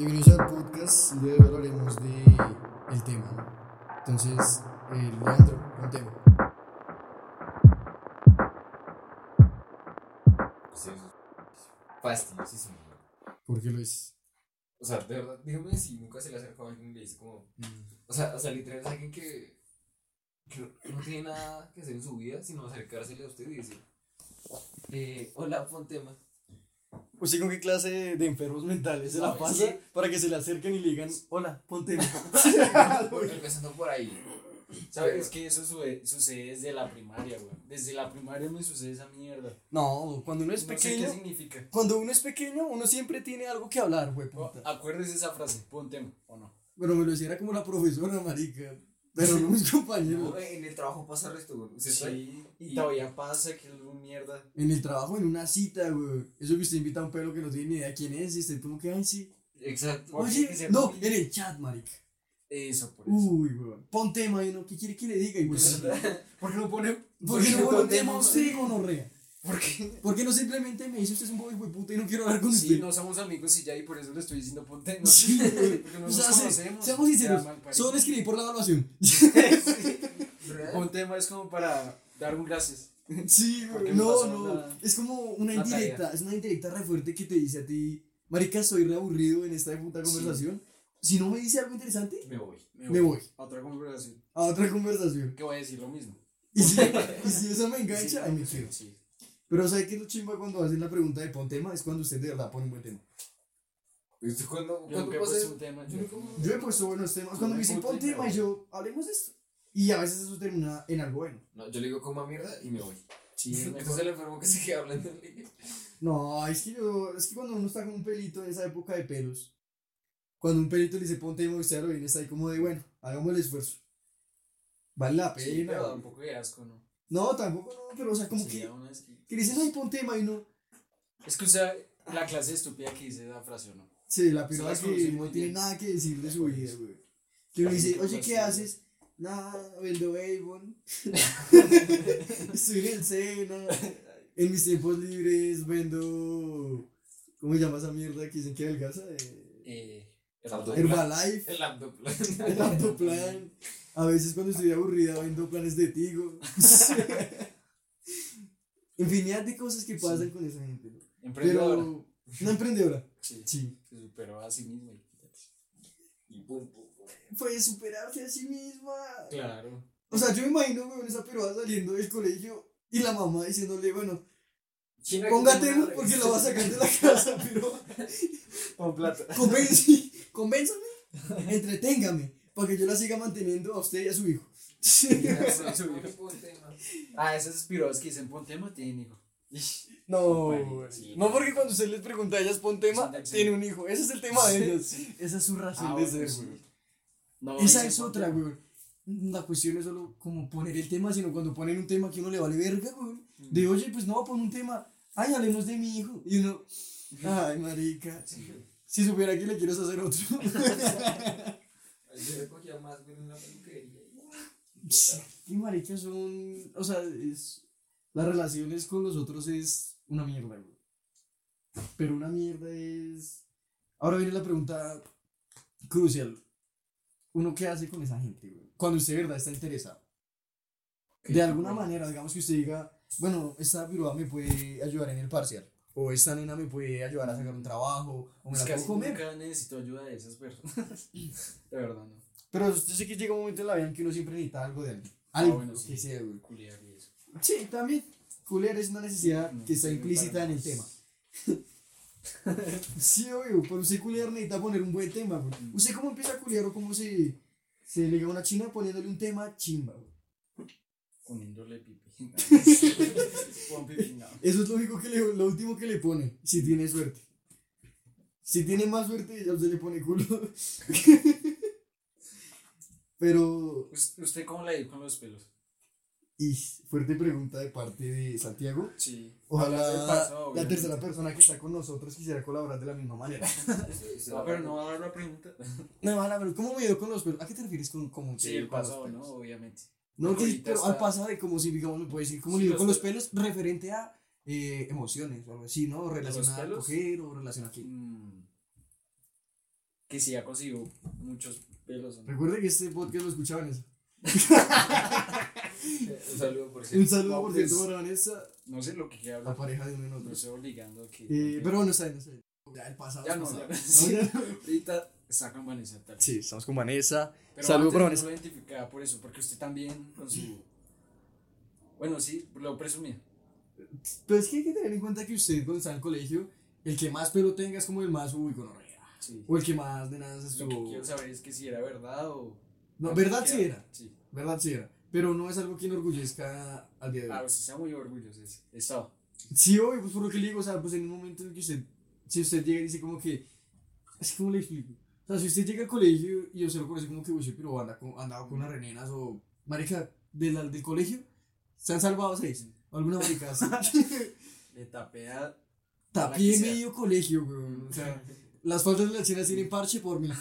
Bienvenidos al podcast. El día de hoy hablaremos de el tema. Entonces, eh, Leandro, un tema. Sí, fastidiosísimo. güey. ¿Por qué lo es? O sea, de verdad, dígame si nunca se le acercó a alguien y le dice como. O sea, o sea, literal es alguien que, que no- tiene nada que hacer en su vida, sino acercársele a usted y decir: eh, Hola, pon tema. ¿Usted con qué clase de, enfermos mentales se la pasa sí. para que se le acerquen y le digan, hola, ponte. Empezando por ahí. ¿Sabes? Es que eso sucede, sucede desde la primaria, güey. Desde la primaria me sucede esa mierda. no, cuando uno es no sé pequeño, qué significa. cuando uno es pequeño, uno siempre tiene algo que hablar, güey, O- puta. Acuérdese esa frase, pon tema, ¿o no? Pero me lo decía era como la profesora, marica. Pero no mis compañeros. No, en el trabajo pasa resto, güey. Usted está ahí Sí, y todavía pasa que es una mierda. En el trabajo, en una cita, güey. Eso que usted invita a un pelo que no tiene ni idea quién es y usted como que, ay, sí. Exacto. Oye, no, muy- en el chat, marica. Eso, por eso. Uy, güey. Pon tema y uno, ¿qué quiere que le diga? Y pues, ¿Por qué no pone? ¿por qué no pone pone tema usted, gonorrea? ¿Por qué? ¿Por qué no simplemente me dice usted es un bobo hijo puta y no quiero hablar con Sí, usted? no somos amigos y ya, y por eso le estoy diciendo pon tema. Sí, güey. Porque no O nos sea, se- conocemos. seamos sinceros, solo escribí por la evaluación. ¿Real? Pon tema es como para dar un gracias. Sí, Porque güey. No, no. una- Es como una indirecta, es una indirecta re fuerte que te dice a ti, marica, soy re aburrido en esta puta Sí. conversación. Si no me dice algo interesante, Me voy. me voy A otra conversación. a otra conversación. Que voy a decir lo mismo. Y si, y si eso me engancha, ahí me quedo. Sí. Pero ¿sabe qué es lo chimba cuando hacen la pregunta de pon tema? Es cuando usted de verdad pone un buen tema. ¿Usted cuándo, Yo puesto eso? un tema. Yo Yo he puesto buenos temas cuando me dicen pon tema y yo, hablemos de esto. Y a veces eso termina en algo bueno. No, yo le digo coma mierda y me voy. Sí, es Entonces el enfermo que se queda hablando. No, es que yo, es que cuando uno está con un pelito en esa época de pelos, cuando un pelito le dice pon tema y usted lo bien está ahí como de bueno, hagamos el esfuerzo. Vale la Sí, pena. pero da un poco de asco, ¿no? No, tampoco no, pero o sea, como Sí, que, que dicen ay pon tema y no. Es que usted, la clase estúpida que dice esa frase, ¿o no? Sí, la las que no tiene bien. nada que decir de su vida, güey. Que uno dice, oye, ¿qué haces? Nada, vendo Avon. Estoy en el Sena. En mis tiempos libres vendo. ¿Cómo se llama esa mierda que dicen que adelgaza? Eh, Eh, Herbalife. El laptop. El Aptoplan. A veces cuando estoy aburrida vendo planes de Tigo. Infinidad de cosas que pasan Sí. con esa gente. ¿no? Emprendedora. Pero. Una emprendedora. Sí, Sí. se superó a sí misma. Y pum, pum, pum. Puede superarse a sí misma. Claro. O sea, yo me imagino, weón, esa peruana saliendo del colegio y la mamá diciéndole, bueno, póngate porque lo va a sacar de la casa, pero Con plata. convénzame, entreténgame, para que yo la siga manteniendo a usted y a su hijo. Ah, esas piroas que dicen pon tema tienen hijo. No, no porque cuando usted les pregunta a ellas pon tema, tiene un hijo. Ese es el tema de ellas. Esa es su razón Ah, de bueno, ser, güey. No, Esa es otra, güey. La cuestión es solo como poner el tema, sino cuando ponen un tema que uno le vale verga, güey. Mm. De oye, pues no, pon un tema. Ay, hablemos de mi hijo. Y uno, ay, marica. Si supiera que le quieres hacer otro. Yo recogía más bien en la peluquería. y marica son. O sea, es. Las relaciones con los otros es una mierda, güey. Pero una mierda es. Ahora viene la pregunta crucial. ¿Uno qué hace con esa gente, güey? Cuando usted de verdad está interesado. De alguna manera, digamos que usted diga, bueno, esta piroa me puede ayudar en el parcial. O esta nena me puede ayudar a sacar un trabajo. O me Es la puedo comer. nunca necesito ayuda de esas personas. de verdad, no. Pero yo sé que llega un momento en la vida en que uno siempre necesita algo de alguien. Ah, Algo bueno, sí. que sea, güey. Culiar y eso. Sí, también. Culiar es una necesidad No, que está implícita en el tema. sí, obvio, pero usted culiar necesita poner un buen tema, güey. Mm. ¿Usted cómo empieza a culiar o cómo se, se liga a una china poniéndole un tema chimba, güey? Poniéndole pipí. Pon pipí, no. Eso es lo, único que le, lo último que le pone, si tiene suerte. Si tiene más suerte, ya usted le pone culo. pero, Us- ¿Usted cómo le dio con los pelos? y fuerte pregunta de parte de Santiago. Sí. Ojalá la tercera persona que está con nosotros quisiera colaborar de la misma manera. No, pero no va a dar la pregunta. No, Ana, pero ¿cómo me dio con los pelos? ¿A qué te refieres con cómo te Sí, el pasado? ¿no? Obviamente. No, que, pero al pasado de como si, digamos, me puede decir cómo Sí, le dio los con los pelos. referente a eh, emociones o algo así, ¿no? Relacionado a coger o relacionado a qué. Mm. que sí ha conseguido muchos pelos. ¿no? Recuerde que este podcast lo escucha Vanessa. Un saludo por Un cierto. saludo, No, por pues, cierto, para Vanessa, No sé lo que quiera la hablar. pareja de uno en otro. No estoy obligando a que. Eh, pero bueno, está bien, está bien. Ya el pasado. Ya es no, pasado. ya- No, sí. ya no. Ahorita está con Vanessa tal. Sí, estamos con Vanessa. Pero Saludo antes para no Vanessa. lo identificaba por eso, porque usted también con su. Bueno, sí, lo presumía. Pero es que hay que tener en cuenta que usted cuando está en el colegio, el que más pelo tenga es como el más uy con Sí. O el que más de nada es Lo que estuvo. quiero saber es que si era verdad o. No, verdad sí era. Sí. Verdad sí era. Pero no es algo que enorgullezca al día de hoy. Ah, usted está muy orgulloso. es- Estaba. Sí, obvio, pues por lo que le digo, o sea, pues en un momento en el que usted, si usted llega y dice como que, es que ¿cómo le explico? Sea, si usted llega al colegio y usted lo conoce como que, uy, pero anda con, andaba con las renenas o, marica, de la- del colegio, se han salvado seis, alguna marica así. Le tapé a. Sea. medio colegio, weón, o sea, las faltas de las chinas tienen parche por mí.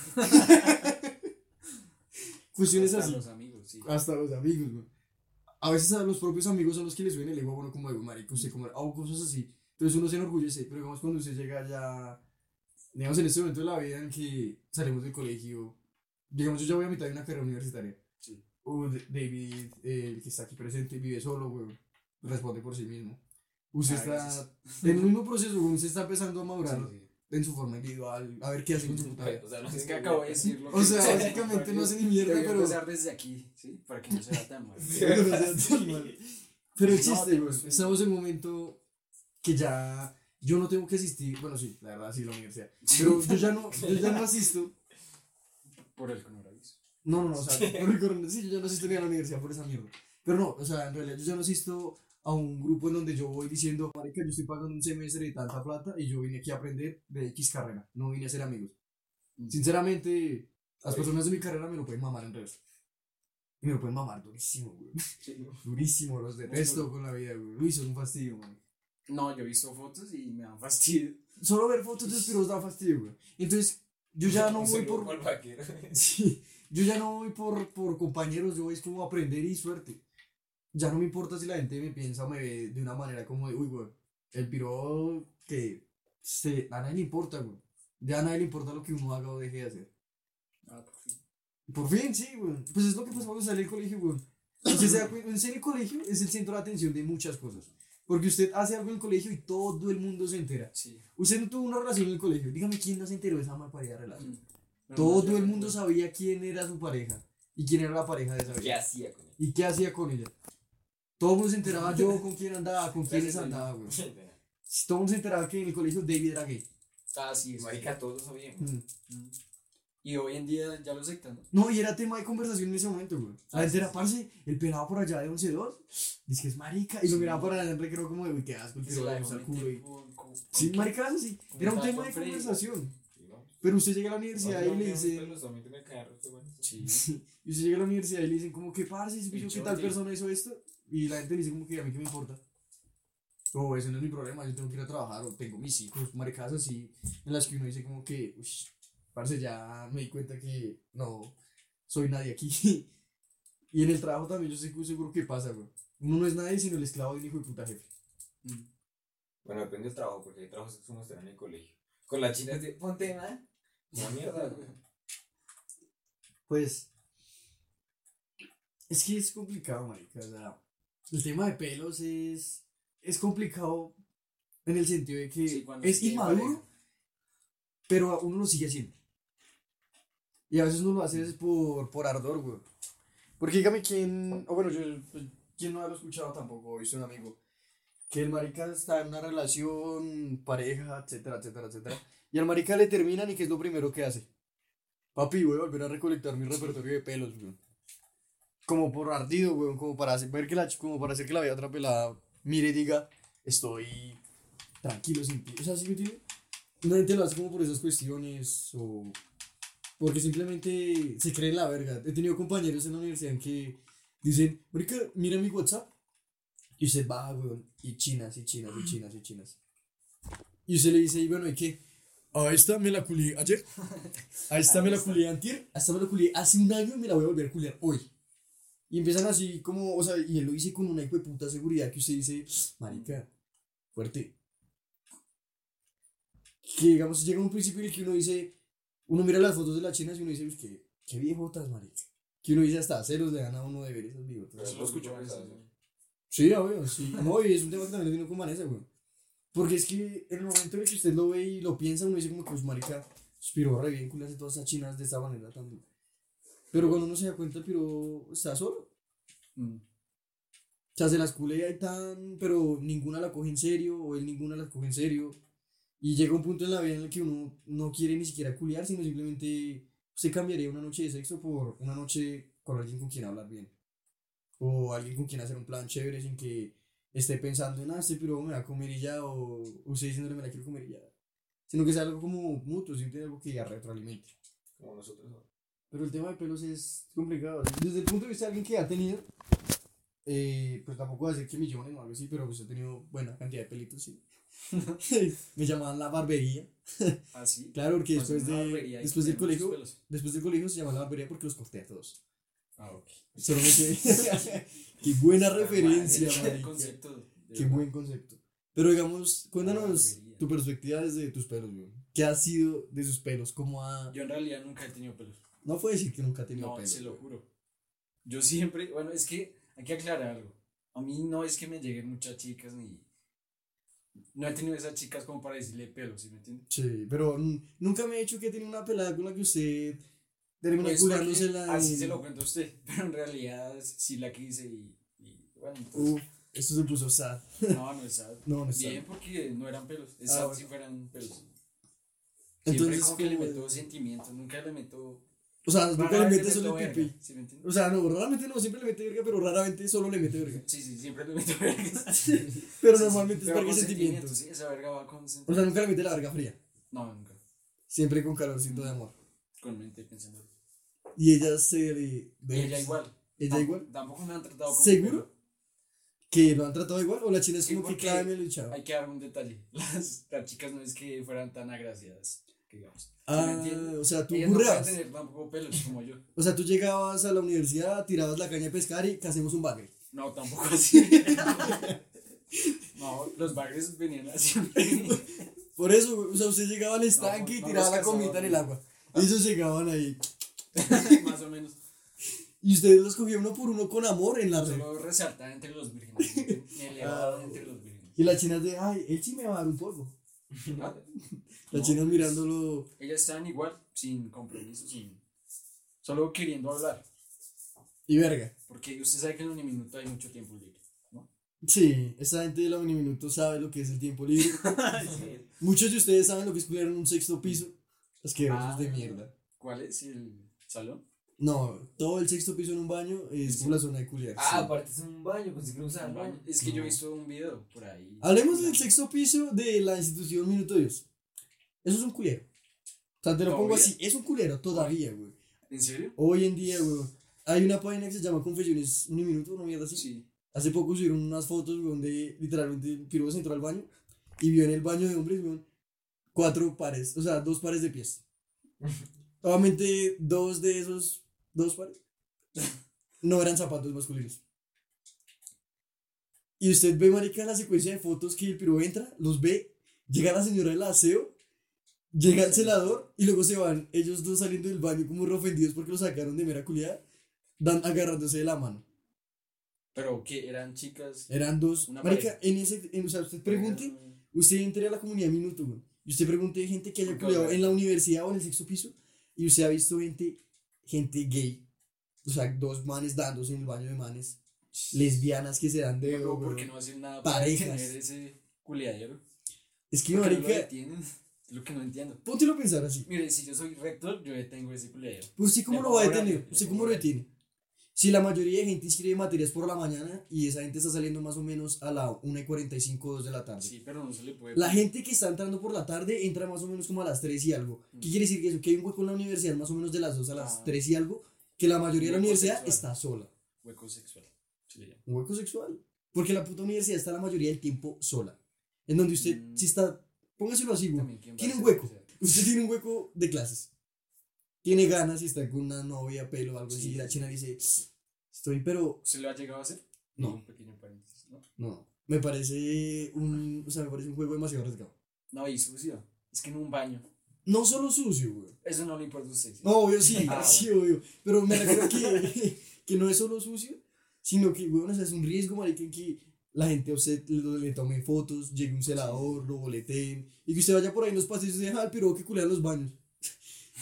Cuestiones hasta así. los amigos, sí. Hasta los amigos, güey. A veces a los propios amigos son los que les suben el ego, bueno, como de, marico, usted como, o cosas así. Entonces uno se enorgullece, pero digamos cuando usted llega ya, digamos en este momento de la vida en que salimos del colegio, digamos yo ya voy a mitad de una carrera universitaria. Sí. O D- David, eh, el que está aquí presente, vive solo, güey, responde por sí mismo. Usted A está en el mismo proceso, usted está empezando a madurar Sí, sí. en su forma individual, a ver qué hace con su puta vida. O sea, no Es sé que qué acabo de decirlo. O sea, básicamente no hace ni mierda, Debería pero... empezar desde aquí, ¿sí? Para que no sea tan mal. Pero el No, chiste, te güey, estamos en un momento que ya yo no tengo que asistir, bueno, sí, la verdad, sí, la universidad, pero yo ya no, yo ya no asisto, Por el coronavirus. no, no, no, o sea, por el coronavirus, sí, yo ya no asisto ni a la universidad por esa mierda, pero no, o sea, en realidad yo ya no asisto a un grupo en donde yo voy diciendo, marica, yo estoy pagando un semestre de tanta plata y yo vine aquí a aprender de X carrera, no vine a ser amigos. Mm. Sinceramente, las personas de mi carrera me lo pueden mamar en redes. Y me lo pueden mamar durísimo, güey. Durísimo, los detesto con la vida, güey. Luis, son un fastidio, güey. No, yo he visto fotos y me dan fastidio. Solo ver fotos de espiros da fastidio, güey. Entonces, yo ya no voy por. Sí, yo ya no voy por, por compañeros, yo voy es como aprender y suerte. Ya no me importa si la gente me piensa o me ve de una manera como de, uy, güey, el piro que se, a nadie le importa, güey. Ya a nadie le importa lo que uno haga o deje de hacer. Ah, por fin. Por fin, sí, güey. Pues es lo que pasa cuando sale del colegio, güey. Usted se da cuenta, en el colegio es el centro de atención de muchas cosas. Porque usted hace algo en el colegio y todo el mundo se entera. Sí. Usted no tuvo una relación en el colegio. Dígame quién no se enteró de esa malparida relación. Mm. Todo no, yo el mundo sabía quién era su pareja y quién era la pareja de esa ¿Qué hacía con? Y qué hacía con ella. Todo el mundo se enteraba yo con quién andaba, con quiénes andaba, güey. Todo el mundo se enteraba que en el colegio David era gay. Ah, sí, es Marica, todos lo sabíamos. Mm. Mm. Y hoy en día ya lo aceptan, ¿no? Y era tema de conversación en ese momento, güey. La Ah, gente sí, era, parce, el pelado por allá de 11-2, dice que es marica, y lo miraba por allá en recreo como de, uy, qué asco, el Que se el culo. y- Sí, con- marica, sí. con Era un tema de conversación. Pero usted llega a la universidad y le dice, a y usted llega a la universidad y le dicen como, ¿qué parce? ¿Se pilló que tal persona hizo esto? Y la gente le dice como que a mí qué me importa. O eso no es mi problema, yo tengo que ir a trabajar, o tengo mis hijos, maricas así, en las que uno dice como que, uy, parce, ya me di cuenta que no soy nadie aquí. y en el trabajo también yo estoy seguro que pasa, güey. Uno no es nadie sino el esclavo de un hijo de puta jefe. Mm. Bueno, depende del trabajo, porque hay trabajos que somos en el colegio. Con las chinas de ponte nada. Una mierda, güey. Pues. Es que es complicado, marica. O sea, el tema de pelos es. Es complicado en el sentido de que Sí, es inmaduro, pero uno lo sigue haciendo. Y a veces uno lo hace es por, por ardor, güey. Porque dígame quién. O bueno, yo. pues, ¿Quién no lo ha escuchado tampoco? Visto un amigo. Que el marica está en una relación, pareja, etcétera, etcétera, etcétera. Y al marica le terminan y ¿qué es lo primero que hace? Papi, voy a volver a recolectar mi repertorio de pelos, güey. Como por ardido, güey. Como para hacer, que la, como para hacer que la vea otra pelada mire y diga, estoy tranquilo sin ti. O sea, ¿sí me? Una gente lo hace como por esas cuestiones o porque simplemente se cree en la verga. He tenido compañeros en la universidad en que dicen, marica, mira mi WhatsApp. Y usted va, weón, y chinas, y chinas, y chinas, y chinas. Y usted le dice, y bueno, ¿y qué? A esta me la culié ayer. A esta me la culié antier. A esta me la culié hace un año y me la voy a volver a culiar hoy. Y empiezan así como, o sea, y él lo dice con una hijo de puta seguridad que usted dice, marica, fuerte. Que digamos, llega un principio en el que uno dice, uno mira las fotos de las chinas y uno dice, "Uy, qué, qué viejotas, marica. Que uno dice hasta celos le dan a uno de ver esas viejotas. Eso lo escucho. Sí, obvio, sí. No, y es un tema que también vino con Vanessa, güey. Porque es que en el momento en el que usted lo ve y lo piensa, uno dice como que, pues, marica, Spiro re bien, culiarse todas esas chinas de esta manera dura. Pero cuando uno se da cuenta, el Piro está solo. Mm. O sea, se las culea y tan, pero ninguna la coge en serio, o él ninguna la coge en serio. Y llega un punto en la vida en el que uno no quiere ni siquiera culiar, sino simplemente se cambiaría una noche de sexo por una noche con alguien con quien hablar bien. O alguien con quien hacer un plan chévere sin que esté pensando en, ah, este pero me va a comer y ya, o usted diciéndole me la quiero comer y ya. Sino que sea algo como mutuo, siempre algo que ya retroalimente. Como nosotros. ¿no? Pero el tema de pelos es complicado. Desde el punto de vista de alguien que ha tenido, eh, pues tampoco voy a decir que millones o algo así, pero pues he tenido buena cantidad de pelitos, sí. Me llamaban la barbería. ¿Ah, sí? Claro, porque Pues después, de, después del colegio, después del colegio se llamaba la barbería porque los corté a todos. Ah, ok. Solo me Qué buena referencia, marica. concepto. Qué buen concepto. Pero digamos, cuéntanos tu perspectiva desde tus pelos, güey. ¿Qué ha sido de sus pelos? ¿Cómo ha...? Yo en realidad nunca he tenido pelos. No puede decir que nunca ha tenido No, pelos. se lo juro. Yo siempre, bueno, es que hay que aclarar algo. A mí no es que me lleguen muchas chicas ni. No he tenido esas chicas como para decirle pelos, ¿sí me entiendes? Sí, pero nunca me he hecho que tiene una pelada con la que usted termina Pues culiándosela. porque Así se lo cuento a usted, pero en realidad sí la quise y. y bueno, entonces, Uf, esto se puso sad. no, no es sad. No, no es sad. Bien, porque no eran pelos. Es Ah, sad bueno. si fueran pelos. Entonces, Siempre como que le meto sentimientos, nunca le meto. O sea, nunca le mete solo el pipí. ¿sí me? O sea, no, raramente no, siempre le mete verga, pero raramente solo le mete verga. Sí, sí, siempre le meto verga. Pero Sí, normalmente sí, es verga sentimientos. Sí, esa verga va con O sea, nunca le mete la verga fría. No, nunca. Siempre con calorcito de amor. Con mente pensando. Y ella se le. ve- Ella igual. ¿Ella Tampoco- igual? Tampoco me han tratado como. ¿Seguro? ¿Que lo han tratado igual? ¿O la china es como que cada me lo echaba? Hay que dar un detalle. Las, las chicas no es que fueran tan agraciadas, que digamos. ¿Sí Ah, o sea, tú Ellas no pueden burreabas. tener tampoco pelos como yo. O sea, tú llegabas a la universidad, tirabas la caña de pescar y hacemos un bagre. No, tampoco así. no, los bagres venían así. Por eso, o sea, usted llegaba al estanque y no tiraba la comida en el agua. Y ellos llegaban ahí. Más o menos. Y ustedes los cogían uno por uno con amor en la red. Solo resaltar entre los vírgenes. Ah, entre los vírgenes. Y las chinas de, ay, él sí me va a dar un poco. ¿No? Las No, chinas pues, mirándolo. Ellas estaban igual, sin compromiso, sin. Solo queriendo hablar. Y verga. Porque usted sabe que en un minuto hay mucho tiempo libre. ¿no? Sí, esa gente de la Miniminuto sabe lo que es el tiempo libre. Muchos de ustedes saben lo que es culiar en un sexto piso. Asquerosos Ah. de mierda. ¿Cuál es el salón? No, todo el sexto piso en un baño es como la zona de culiar. Ah, sí. aparte es un baño, pensé que no usaban baño. Es que yo No. he visto un video por ahí. Hablemos del sexto piso de la institución Minuto Dios. Eso es un culero. O sea, te lo pongo así. Es un culero todavía, güey. ¿En serio? Hoy en día, güey. Hay una página que se llama Confesiones Uniminuto, una mierda así. Sí. Hace poco subieron unas fotos, güey, donde literalmente el piro se entró al baño y vio en el baño de hombres, güey, cuatro pares, o sea, dos pares de pies. Obviamente, dos de esos, dos pares, no eran zapatos masculinos. Y usted ve, marica, la secuencia de fotos que el piro entra, los ve, llega la señora del aseo, llega el celador y luego se van ellos dos saliendo del baño como ofendidos porque lo sacaron de mera culiada, dan, agarrándose de la mano. Pero que eran chicas. Eran dos. Una Marica, en ese, en, o sea, usted pregunte, usted entre a la comunidad Minuto, güey. Y usted pregunte gente que haya oiga. en la universidad o en el sexto piso. Y usted ha visto gente, gente gay. O sea, dos manes dándose en el baño de manes. Lesbianas que se dan de. Pero, güey. ¿por qué no hacen nada Parejas. para tener ese culiadero? Es que, ¿Por qué no lo marica, detienen? Es lo que no entiendo. póntelo a pensar así. Mire, si yo soy rector, yo detengo ese culiadero. Pues sí, ¿cómo lo va a detener? ¿Usted cómo lo detiene? Si la mayoría de gente inscribe materias por la mañana y esa gente está saliendo más o menos a la 1 y 45, 2 de la tarde. Sí, pero no se le puede. La gente que está entrando por la tarde entra más o menos como a las 3 y algo. ¿Qué quiere decir que eso? Que hay un hueco en la universidad más o menos de las 2 a las Ah. 3 y algo, que la mayoría de la universidad sexual. está sola. Hueco sexual. llama. Un hueco sexual. Porque la puta universidad está la mayoría del tiempo sola. En donde usted, Mm. si está, póngaselo así, güey. También, ¿quién va Tiene un hueco. Usted tiene un hueco de clases. Tiene ganas y está con una novia, pelo, algo así. Sí. Y la china dice, estoy, pero ¿Se lo ha llegado a hacer? No. Un pequeño paréntesis, ¿no? no. Me parece un, o sea, me parece un juego demasiado arriesgado. No, y sucio. Es que en un baño. no solo sucio, güey. Eso no le importa a usted. ¿sí? No, obvio sí, Ah, sí, obvio. Pero me refiero que, que no es solo sucio, sino que, güey, o sea, es un riesgo, marica, en que la gente a usted le, le tome fotos, llegue un celador, lo boleteen, y que usted vaya por ahí en los pasillos y deja al piro que culea en los baños.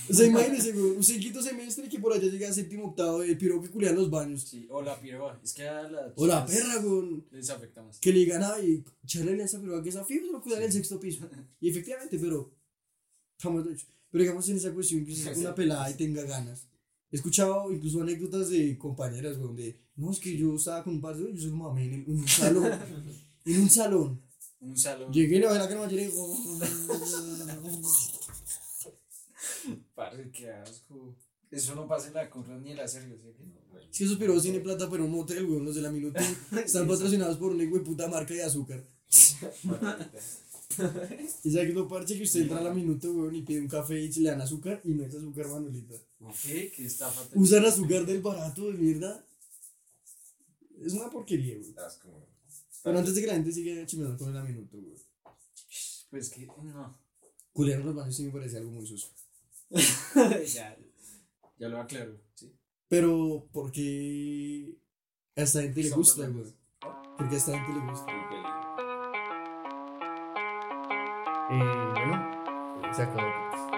O sea, imagínese, güey, en quinto semestre y que por allá llega a séptimo octavo, el piro que culea en los baños. Sí, o la piroa. Es que a las O la perra, güey. Les afecta más. Que le digan, ay, charle a esa pero que esa fibra lo cuidan en el sexto piso. Y efectivamente, pero. Hecho. Pero digamos en esa cuestión que sea una pelada y tenga ganas. He escuchado incluso anécdotas de compañeras, güey, donde. No, es que yo estaba con un par de yo soy en, el- en un salón. en un salón. Un salón. Llegué, la verdad que no me llegué. Parce, qué asco. Eso no pasa en la compra ni en la serie, ¿sí? Es que esos piros tienen plata, pero un motel, güey, los de la minuto. Están patrocinados por una güey puta marca de azúcar. Y sabe que lo parche que usted entra a la minuto, güey, y pide un café y se le dan azúcar y no es azúcar, Manuelita. ¿Qué? ¿Qué estafa? Usan azúcar del barato de mierda. Es una porquería, güey. Pero antes de que la gente siga chimeando con el minuto, güey. Pues que no. Culear en los baños sí me parece algo muy sucio. ya, ya lo aclaro, ¿sí? Pero porque a esta gente le gusta, güey. Porque a esta gente le gusta. Eh, bueno, se acabó.